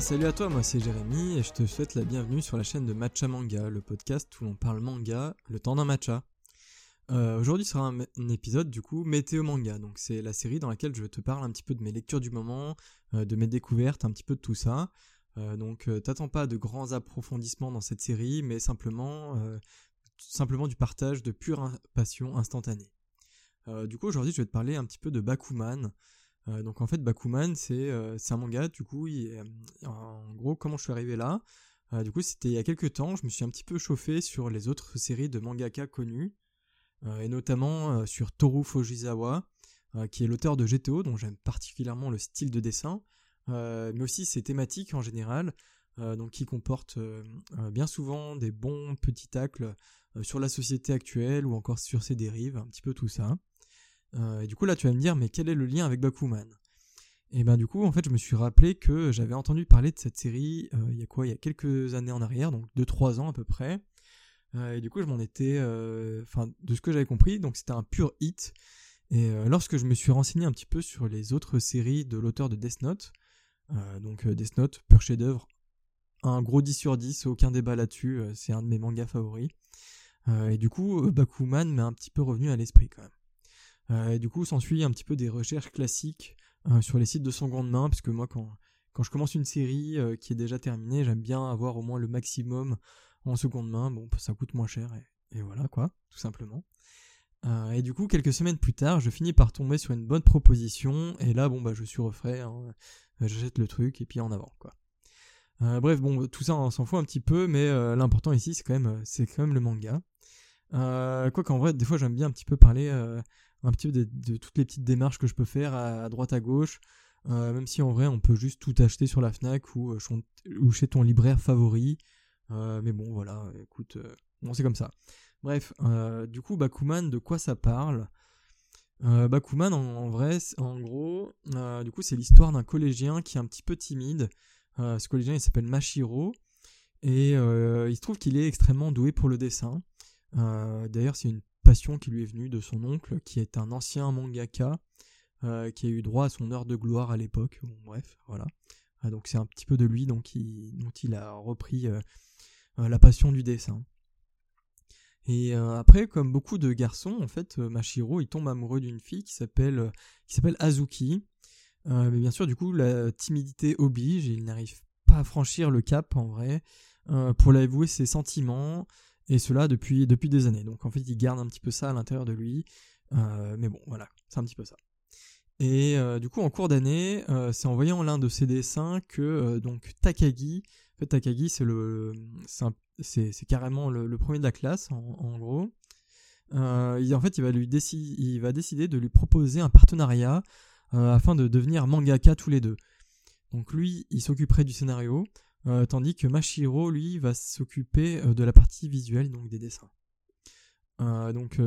Salut à toi, moi c'est Jérémy et je te souhaite la bienvenue sur la chaîne de Matcha Manga, le podcast où l'on parle manga le temps d'un matcha. Euh, Aujourd'hui sera un, épisode du coup météo manga, donc c'est la série dans laquelle je te parle un petit peu de mes lectures du moment, euh, de mes découvertes, un petit peu de tout ça. Euh, donc t'attends pas de grands approfondissements dans cette série, mais simplement, simplement du partage de pure passion instantanée. Du coup aujourd'hui je vais te parler un petit peu de Bakuman. Euh, donc en fait Bakuman c'est euh, un manga du coup il, en gros comment je suis arrivé là? Euh, du coup c'était il y a quelques temps je me suis un petit peu chauffé sur les autres séries de mangaka connus euh, et notamment euh, sur Toru Fujisawa euh, qui est l'auteur de GTO dont j'aime particulièrement le style de dessin euh, mais aussi ses thématiques en général euh, donc qui comportent euh, bien souvent des bons petits tacles sur la société actuelle ou encore sur ses dérives un petit peu tout ça. euh, et du coup là tu vas me dire mais quel est le lien avec Bakuman? Et ben du coup en fait je me suis rappelé que j'avais entendu parler de cette série euh, il y a quoi? Il y a quelques années en arrière donc 2-3 ans à peu près. Euh, et du coup je m'en étais euh, enfin de ce que j'avais compris donc c'était un pur hit. Et euh, lorsque je me suis renseigné un petit peu sur les autres séries de l'auteur de Death Note euh, donc Death Note pur chef d'œuvre un gros 10 sur 10 aucun débat là-dessus c'est un de mes mangas favoris. Et du coup Bakuman m'est un petit peu revenu à l'esprit quand même euh, et du coup, s'ensuit un petit peu des recherches classiques euh, sur les sites de seconde main, parce que moi, quand, quand je commence une série euh, qui est déjà terminée, j'aime bien avoir au moins le maximum en seconde main. Bon, ça coûte moins cher, et, voilà, quoi, tout simplement. Et du coup, quelques semaines plus tard, je finis par tomber sur une bonne proposition, et là, bon, bah, je suis refait, hein, j'achète le truc, et puis en avant, quoi. Bref, bon, tout ça, on s'en fout un petit peu, mais l'important ici, c'est quand même, quand même le manga. Quoi qu'en vrai, des fois, j'aime bien un petit peu parler un petit peu de, toutes les petites démarches que je peux faire à, droite à gauche, euh, même si en vrai, on peut juste tout acheter sur la Fnac ou, ou chez ton libraire favori. Euh, mais bon, voilà, écoute, bon, c'est comme ça. Bref, du coup, Bakuman, de quoi ça parle? Bakuman, en, vrai, en gros, du coup, c'est l'histoire d'un collégien qui est un petit peu timide. ce collégien, il s'appelle Mashiro. Et il se trouve qu'il est extrêmement doué pour le dessin. Euh, D'ailleurs, c'est une passion qui lui est venue de son oncle, qui est un ancien mangaka, euh, qui a eu droit à son heure de gloire à l'époque. Bref, voilà. Ah, donc c'est un petit peu de lui donc il, dont il a repris euh, la passion du dessin. Et euh, après, comme beaucoup de garçons, en fait, Mashiro, il tombe amoureux d'une fille qui s'appelle Azuki. mais bien sûr, du coup, la timidité oblige, il n'arrive pas à franchir le cap en vrai pour l'avouer ses sentiments et cela depuis, des années. Donc en fait, il garde un petit peu ça à l'intérieur de lui. Euh, mais bon, voilà, c'est un petit peu ça. Et euh, du coup, en cours d'année, euh, c'est en voyant l'un de ses dessins que donc Takagi, en fait, Takagi, c'est carrément le, premier de la classe, en, gros. En fait, il va lui décider, il va décider de lui proposer un partenariat afin de devenir mangaka tous les deux. Donc lui, il s'occuperait du scénario, euh, tandis que Mashiro, lui, va s'occuper euh, de la partie visuelle, donc des dessins. Euh, donc,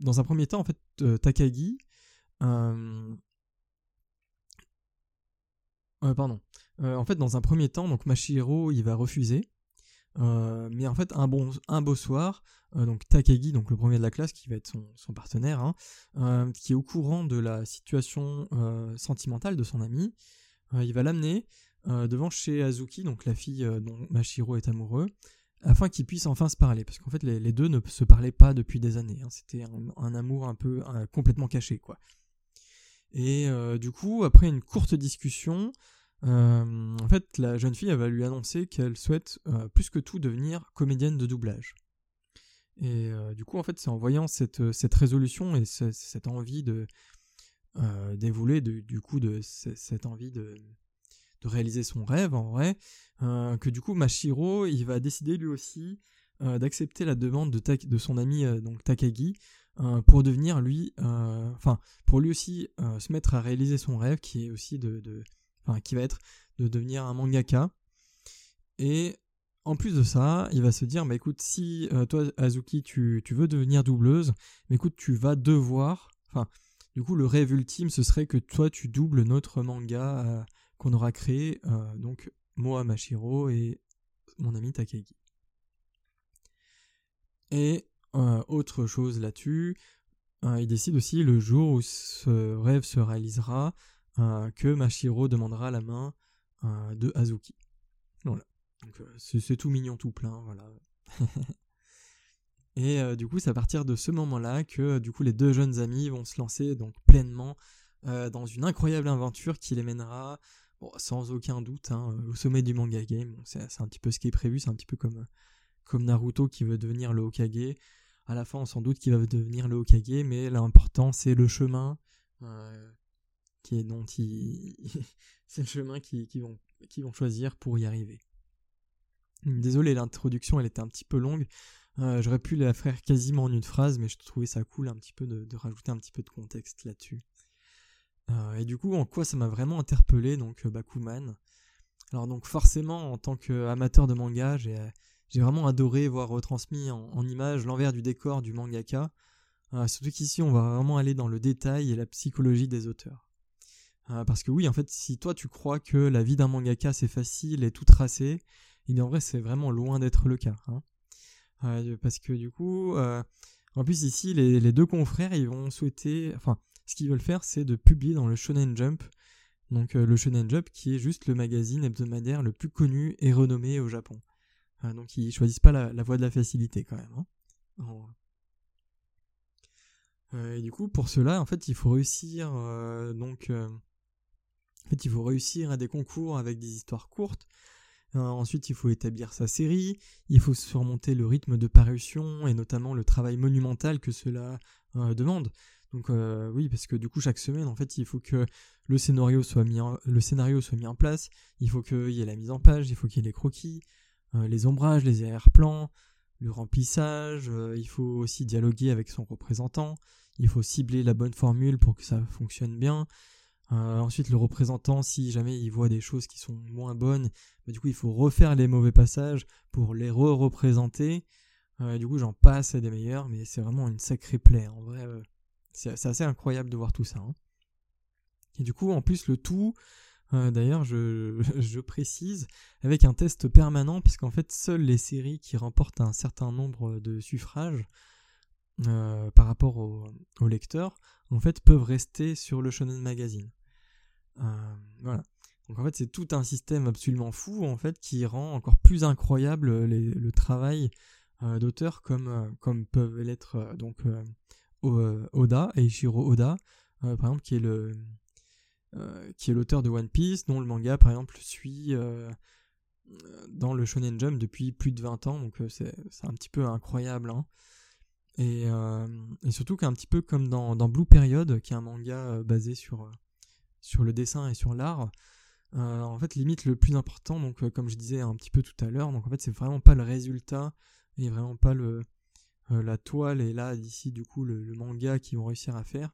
dans un premier temps, en fait, Takagi, pardon, en fait, dans un premier temps, donc Mashiro, il va refuser. mais en fait, un, bon, un beau soir, donc Takagi, donc le premier de la classe, qui va être son, partenaire, hein, qui est au courant de la situation sentimentale de son ami, il va l'amener euh, devant chez Azuki, donc la fille euh, dont Mashiro est amoureux, afin qu'ils puissent enfin se parler, parce qu'en fait les, deux ne se parlaient pas depuis des années. Hein. C'était un, amour un peu un, complètement caché, quoi. Et euh, du coup, après une courte discussion, euh, en fait la jeune fille va lui annoncer qu'elle souhaite euh, plus que tout devenir comédienne de doublage. Et du coup, en fait, c'est en voyant cette, cette résolution et cette, envie de d'évoluer, du coup, de cette envie de de réaliser son rêve en vrai, euh, que du coup Mashiro il va décider lui aussi euh, d'accepter la demande de, de son ami euh, donc Takagi pour devenir lui, enfin pour lui aussi se mettre à réaliser son rêve qui est aussi de, de qui va être de devenir un mangaka. Et en plus de ça, il va se dire, bah écoute, si toi, Azuki, tu, tu veux devenir doubleuse, mais écoute, tu vas devoir, enfin, du coup, le rêve ultime, ce serait que toi, tu doubles notre manga qu'on aura créé, euh, donc moi, Mashiro et mon ami Takagi. Et euh, autre chose là-dessus, euh, il décide aussi le jour où ce rêve se réalisera que Mashiro demandera la main de Azuki. Donc c'est tout mignon tout plein, voilà. Et du coup, c'est à partir de ce moment-là que du coup les deux jeunes amis vont se lancer donc pleinement dans une incroyable aventure qui les mènera sans aucun doute hein, au sommet du manga game. c'est un petit peu ce qui est prévu, c'est un petit peu comme comme Naruto qui veut devenir le Hokage. À la fin, sans doute qu'il va devenir le Hokage, mais l'important c'est le chemin qui est dont c'est le chemin qu'ils vont qui vont choisir pour y arriver. Désolé, l'introduction elle était un petit peu longue. Euh, j'aurais pu la faire quasiment en une phrase, mais je trouvais ça cool un petit peu de, rajouter un petit peu de contexte là-dessus. Euh, et du coup, en quoi ça m'a vraiment interpellé, donc euh, Bakuman. Alors donc forcément, en tant qu'amateur de manga, j'ai vraiment adoré voir retransmis en, images l'envers du décor du mangaka. surtout qu'ici, on va vraiment aller dans le détail et la psychologie des auteurs. parce que oui, en fait, si toi tu crois que la vie d'un mangaka c'est facile et tout tracé, il en vrai c'est vraiment loin d'être le cas. Hein parce que du coup, euh, en plus ici, les, deux confrères, ils vont souhaiter, enfin, ce qu'ils veulent faire, c'est de publier dans le Shonen Jump, donc euh, le Shonen Jump qui est juste le magazine hebdomadaire le plus connu et renommé au Japon. donc ils choisissent pas la, voie de la facilité quand même. Hein. Euh, et du coup, pour cela, en fait, il faut réussir, donc, en fait, il faut réussir à des concours avec des histoires courtes euh, ensuite, il faut établir sa série, il faut surmonter le rythme de parution et notamment le travail monumental que cela euh, demande. Donc euh, oui, parce que du coup chaque semaine, en fait, il faut que le scénario soit mis en, place, il faut qu'il y ait la mise en page, il faut qu'il y ait les croquis, les ombrages, les arrière-plans, le remplissage, il faut aussi dialoguer avec son représentant, il faut cibler la bonne formule pour que ça fonctionne bien, euh, ensuite, le représentant, si jamais il voit des choses qui sont moins bonnes, bah, du coup, il faut refaire les mauvais passages pour les re-représenter. Euh, du coup, j'en passe à des meilleurs, mais c'est vraiment une sacrée plaie. En vrai, euh, c'est assez incroyable de voir tout ça. Hein. Et du coup, en plus, le tout, d'ailleurs, je, je, précise, avec un test permanent, puisqu'en fait, seules les séries qui remportent un certain nombre de suffrages par rapport aux au lecteurs, en fait, peuvent rester sur le Shonen Magazine. Euh, voilà. Donc en fait, c'est tout un système absolument fou en fait qui rend encore plus incroyable le travail euh, d'auteurs comme euh, comme peuvent l'être donc Oda et Ishiro Oda par exemple qui est le qui est l'auteur de One Piece dont le manga par exemple suit dans le Shonen Jump depuis plus de 20 ans donc c'est un petit peu incroyable hein. Et, euh, et surtout qu'un petit peu comme dans, dans, Blue Period, qui est un manga euh, basé sur, euh, sur le dessin et sur l'art, en fait, limite le plus important, donc comme je disais un petit peu tout à l'heure, donc en fait, c'est vraiment pas le résultat et vraiment pas le, la toile et là, d'ici, du coup, le, manga qu'ils vont réussir à faire,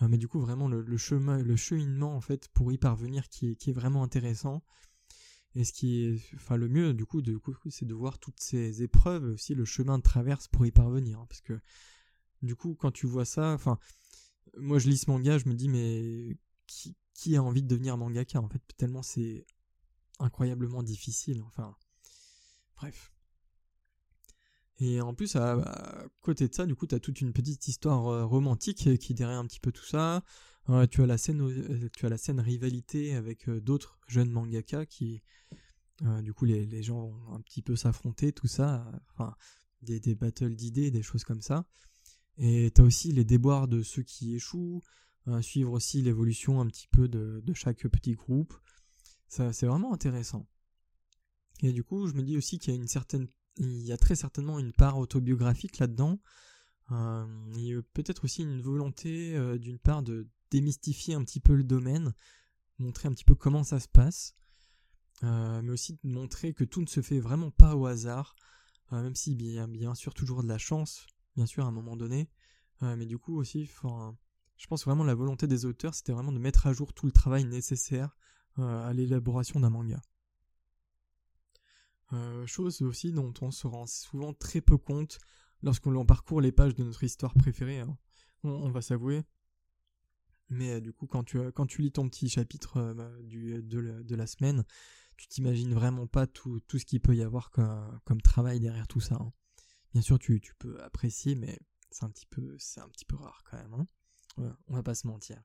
mais du coup, vraiment le, chemin, le cheminement, en fait, pour y parvenir qui est, qui est vraiment intéressant. Et ce qui est, enfin, le mieux, du coup, de, c'est de voir toutes ces épreuves, aussi le chemin de traverse pour y parvenir. Hein, parce que, du coup, quand tu vois ça, enfin, moi je lis ce manga, je me dis, mais qui, qui a envie de devenir mangaka, en fait, tellement c'est incroyablement difficile, enfin, bref. Et en plus, à, côté de ça, du coup, tu as toute une petite histoire euh, romantique qui derrière un petit peu tout ça. Euh, tu as la scène, euh, tu as la scène rivalité avec d'autres jeunes mangaka qui, du coup, les, les, gens vont un petit peu s'affronter, tout ça. Enfin, des, des battles d'idées, des choses comme ça. Et tu as aussi les déboires de ceux qui échouent, suivre aussi l'évolution un petit peu de, de chaque petit groupe. Ça, c'est vraiment intéressant. Et du coup, je me dis aussi qu'il y a une certaine il y a très certainement une part autobiographique là-dedans. Euh, il y a peut-être aussi une volonté euh, d'une part de démystifier un petit peu le domaine, montrer un petit peu comment ça se passe, euh, mais aussi de montrer que tout ne se fait vraiment pas au hasard, même si bien, bien sûr toujours de la chance, bien sûr à un moment donné, mais du coup aussi, je pense vraiment la volonté des auteurs, c'était vraiment de mettre à jour tout le travail nécessaire à l'élaboration d'un manga. Euh, chose aussi dont on se rend souvent très peu compte lorsqu'on parcourt les pages de notre histoire préférée, hein. on, va s'avouer. Mais euh, du coup, quand tu, quand tu lis ton petit chapitre euh, bah, du, de, la, semaine, tu t'imagines vraiment pas tout, tout, ce qu'il peut y avoir comme, comme, travail derrière tout ça. Hein. Bien sûr, tu, tu, peux apprécier, mais c'est un petit peu, un petit peu rare quand même. Hein. on va pas se mentir.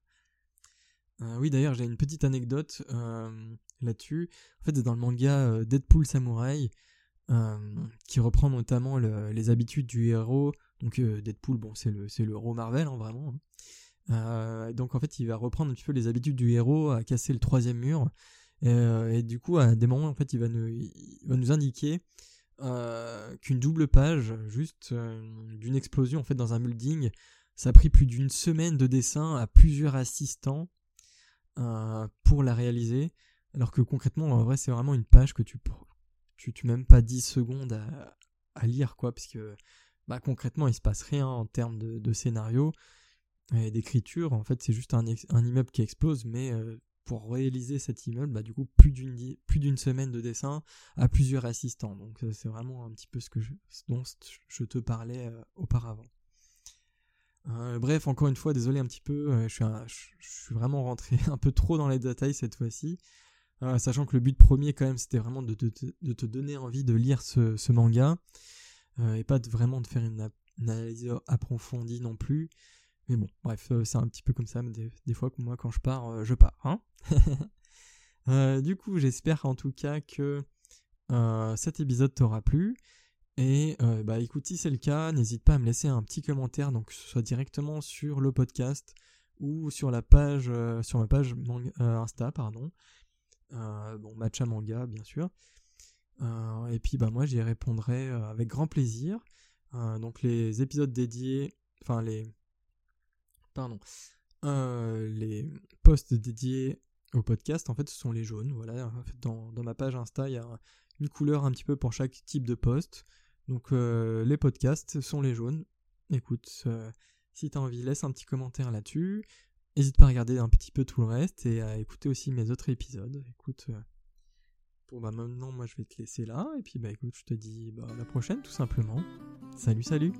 Oui, d'ailleurs, j'ai une petite anecdote. là-dessus. En fait, c'est dans le manga Deadpool Samurai, qui reprend notamment les habitudes du héros. Donc Deadpool, bon, c'est le, c'est héros Marvel, hein, vraiment. Hein. donc en fait, il va reprendre un petit peu les habitudes du héros, à casser le troisième mur. Et, du coup, à des moments, en fait, il va nous, indiquer qu'une double page, juste d'une explosion en dans un building, ça a pris plus d'une semaine de dessin à plusieurs assistants pour la réaliser. Alors que concrètement, en vrai, c'est vraiment une page que tu tu, tu même pas 10 secondes à, lire, quoi, parce que bah, concrètement, il se passe rien en termes de, scénario et d'écriture. En fait, c'est juste un, immeuble qui explose, mais euh, pour réaliser cet immeuble, bah, du coup, plus d'une semaine de dessin à plusieurs assistants. Donc, euh, c'est vraiment un petit peu ce que dont je te parlais euh, auparavant. Bref, encore une fois, désolé un petit peu, je, suis je, suis vraiment rentré un peu trop dans les détails cette fois-ci. Euh, sachant que le but premier quand même c'était vraiment de, te donner envie de lire ce, manga euh, et pas vraiment de faire une, analyse approfondie non plus. Mais bon, bref, euh, c'est un petit peu comme ça. Des, fois, moi, quand je pars, je pars. Hein du coup, j'espère en tout cas que cet épisode t'aura plu. Et bah écoute, si c'est le cas, n'hésite pas à me laisser un petit commentaire, donc que ce soit directement sur le podcast ou sur la page, sur ma page Insta, pardon. Euh, bon, matcha manga, bien sûr. Euh, et puis, bah, moi, j'y répondrai euh, avec grand plaisir. donc, les épisodes dédiés, enfin, les. Pardon. les posts dédiés au podcast, en fait, ce sont les jaunes. Voilà, dans, dans ma page Insta, il y a une couleur un petit peu pour chaque type de post. Donc, les podcasts sont les jaunes. Écoute, si tu as envie, laisse un petit commentaire là-dessus. N'hésite pas à regarder un petit peu tout le reste et à écouter aussi mes autres épisodes. Écoute, euh, bon bah maintenant moi je vais te laisser là et puis bah écoute je te dis bah à la prochaine tout simplement. Salut salut